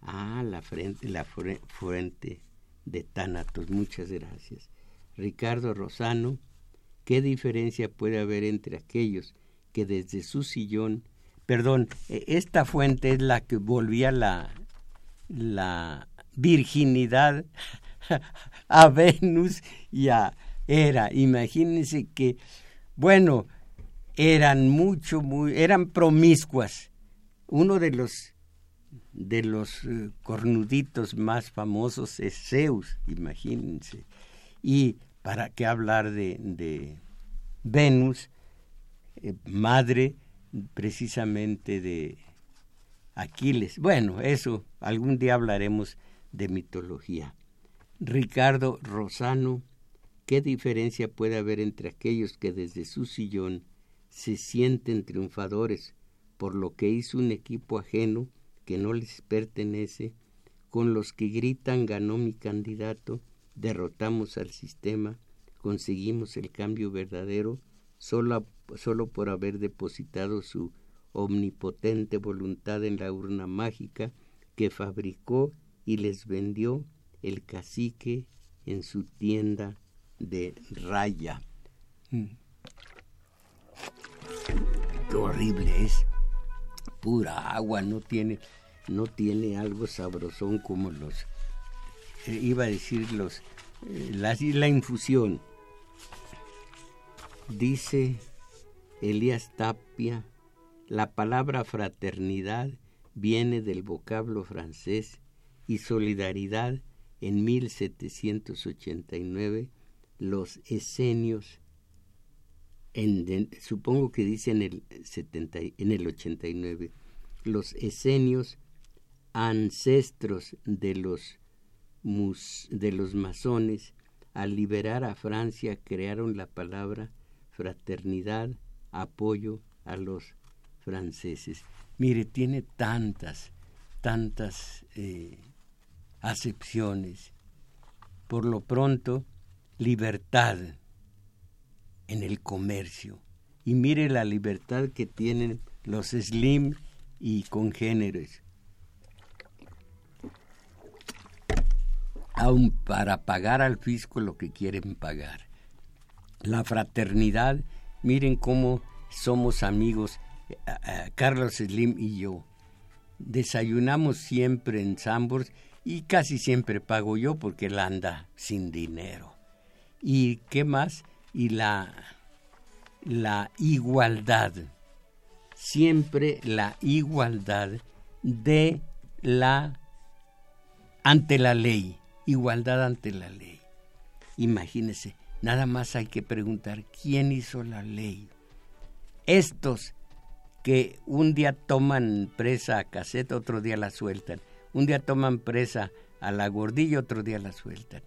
[SPEAKER 1] Ah, la, frente, la fuente de Tánatos. Muchas gracias. Ricardo Rosano, ¿Qué diferencia puede haber entre aquellos que desde su sillón, perdón, e, esta fuente es la que volvía la, la virginidad a Venus y a Hera. Imagínense que, bueno, eran mucho, muy, eran promiscuas. Uno de los de los eh, cornuditos más famosos es Zeus, imagínense. Y ¿Para qué hablar de, Venus, eh, madre precisamente de Aquiles? Bueno, eso, algún día hablaremos de mitología. Ricardo Rosano, ¿qué diferencia puede haber entre aquellos que desde su sillón se sienten triunfadores por lo que hizo un equipo ajeno que no les pertenece, con los que gritan ganó mi candidato, derrotamos al sistema, conseguimos el cambio verdadero solo, solo por haber depositado su omnipotente voluntad en la urna mágica que fabricó y les vendió el cacique en su tienda de raya. Mm. Qué horrible es. Pura agua, no tiene, no tiene algo sabrosón como los, eh, iba a decir los eh, la, infusión. Dice Elías Tapia, la palabra fraternidad viene del vocablo francés y solidaridad en 1789 los esenios, en, supongo que dice en el, 70, en el 89, los esenios ancestros de los, de los masones, al liberar a Francia, crearon la palabra fraternidad, apoyo a los franceses. Mire, tiene tantas, tantas eh, acepciones. Por lo pronto, libertad en el comercio. Y mire la libertad que tienen los slim y congéneres. Aun para pagar al fisco lo que quieren pagar. La fraternidad, miren cómo somos amigos, Carlos Slim y yo. Desayunamos siempre en Sambors y casi siempre pago yo porque él anda sin dinero. ¿Y qué más? Y la, la igualdad, siempre la igualdad de la ante la ley, igualdad ante la ley. Imagínese, nada más hay que preguntar quién hizo la ley. Estos que un día toman presa a caseta, otro día la sueltan un día toman presa a la gordilla, otro día la sueltan.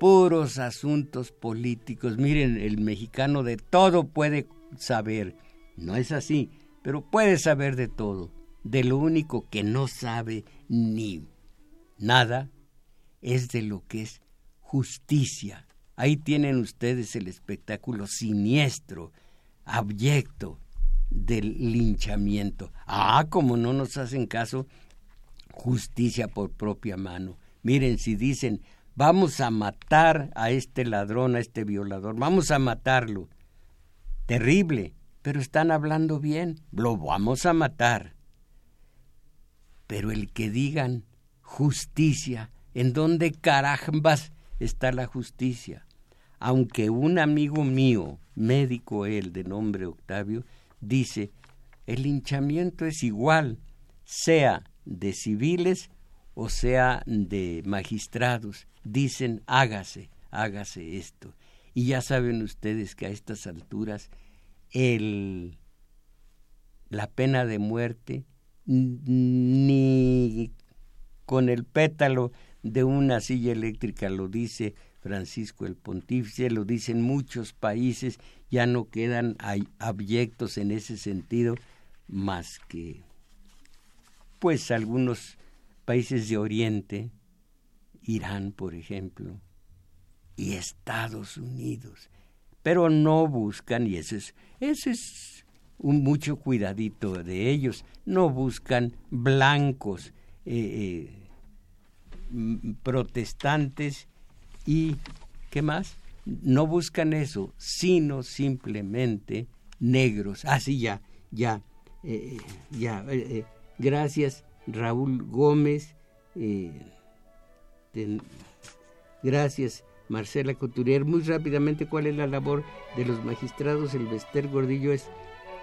[SPEAKER 1] Puros asuntos políticos. Miren, el mexicano de todo puede saber. No es así, pero puede saber de todo. De lo único que no sabe ni nada es de lo que es justicia. Ahí tienen ustedes el espectáculo siniestro, abyecto del linchamiento. Ah, como no nos hacen caso justicia por propia mano. Miren, si dicen, vamos a matar a este ladrón, a este violador, vamos a matarlo. Terrible, pero están hablando bien, lo vamos a matar. Pero el que digan justicia, ¿en dónde carambas está la justicia? Aunque un amigo mío, médico él, de nombre Octavio, dice, el hinchamiento es igual, sea de civiles o sea de magistrados, dicen hágase, hágase esto. Y ya saben ustedes que a estas alturas el, la pena de muerte ni con el pétalo de una silla eléctrica lo dice Francisco el Pontífice, lo dicen muchos países, ya no quedan abyectos en ese sentido más que pues algunos países de Oriente, Irán, por ejemplo, y Estados Unidos, pero no buscan, y ese es, ese es un mucho cuidadito de ellos, no buscan blancos eh, eh, protestantes y, ¿qué más? No buscan eso, sino simplemente negros. Así ah, ya, ya, eh, ya Gracias, Raúl Gómez. Eh, gracias, Marcela Couturier. Muy rápidamente, ¿cuál es la labor de los magistrados? El Bester Gordillo es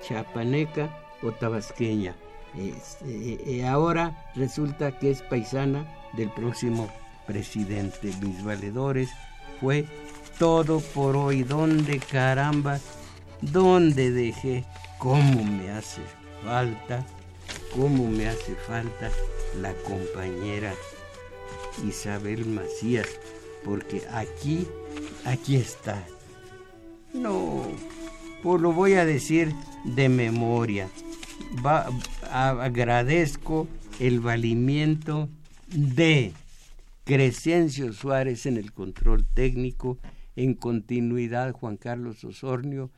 [SPEAKER 1] chapaneca o tabasqueña. Eh, eh, ahora resulta que es paisana del próximo presidente. Mis valedores fue todo por hoy. ¿Dónde caramba? ¿Dónde dejé? ¿Cómo me hace falta? cómo me hace falta la compañera Isabel Macías, porque aquí, aquí está. No, pues lo voy a decir de memoria. agradezco el valimiento de Crescencio Suárez en el control técnico, en continuidad Juan Carlos Osornio,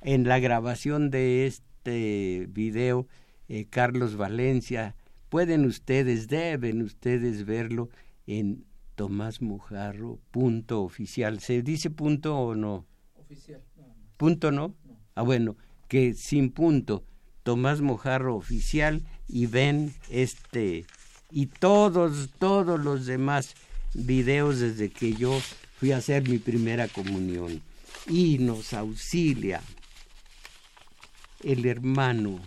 [SPEAKER 1] en la grabación de este video eh, Carlos Valencia. Pueden ustedes, deben ustedes verlo en Tomás Mujarro, punto oficial. ¿Se dice punto o no? Oficial. ¿Punto no? Ah, bueno, que sin punto, Tomás Mojarro oficial y ven este y todos, todos los demás videos desde que yo fui a hacer mi primera comunión. Y nos auxilia el hermano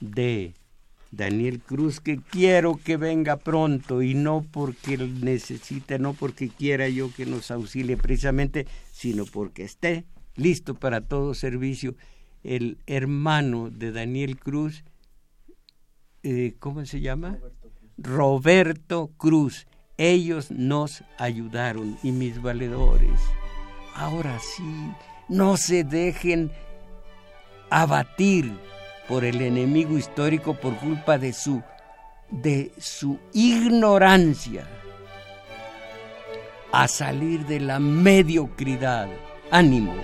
[SPEAKER 1] de Daniel Cruz, que quiero que venga pronto y no porque él necesite, no porque quiera yo que nos auxilie precisamente, sino porque esté listo para todo servicio. El hermano de Daniel Cruz, eh, ¿cómo se llama? Roberto Cruz. Ellos nos ayudaron y mis valedores. Ahora sí, no se dejen abatir por el enemigo histórico por culpa de su de su ignorancia a salir de la mediocridad. Ánimo.